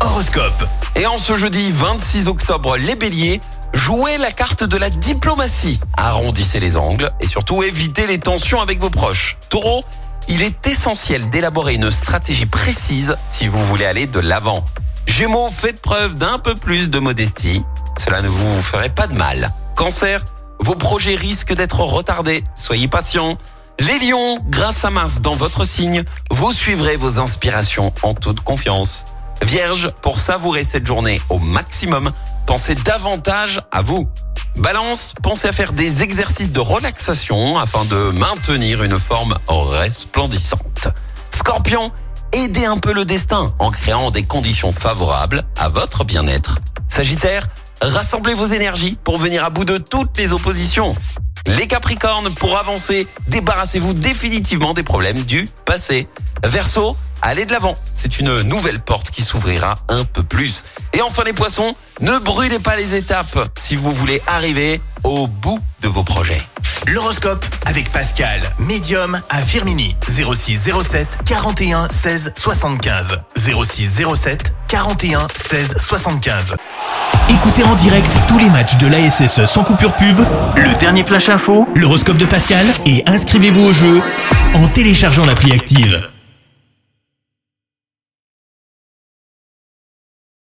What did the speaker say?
Horoscope. Et en ce jeudi 26 octobre, les béliers, jouez la carte de la diplomatie. Arrondissez les angles et surtout évitez les tensions avec vos proches. Taureau, il est essentiel d'élaborer une stratégie précise si vous voulez aller de l'avant. Gémeaux, faites preuve d'un peu plus de modestie. Cela ne vous ferait pas de mal. Cancer, vos projets risquent d'être retardés. Soyez patient. Les lions, grâce à Mars dans votre signe, vous suivrez vos inspirations en toute confiance. Vierge, pour savourer cette journée au maximum, pensez davantage à vous. Balance, pensez à faire des exercices de relaxation afin de maintenir une forme resplendissante. Scorpion, aidez un peu le destin en créant des conditions favorables à votre bien-être. Sagittaire, rassemblez vos énergies pour venir à bout de toutes les oppositions. Les Capricornes, pour avancer, débarrassez-vous définitivement des problèmes du passé. Verseau, allez de l'avant. C'est une nouvelle porte qui s'ouvrira un peu plus. Et enfin les poissons, ne brûlez pas les étapes si vous voulez arriver au bout de vos projets. L'horoscope avec Pascal, médium à Firmini. 06 07 41 16 75. 06 07 41 16 75. Écoutez en direct tous les matchs de l'ASSE sans coupure pub, le dernier flash info, l'horoscope de Pascal et inscrivez-vous au jeu en téléchargeant l'appli active.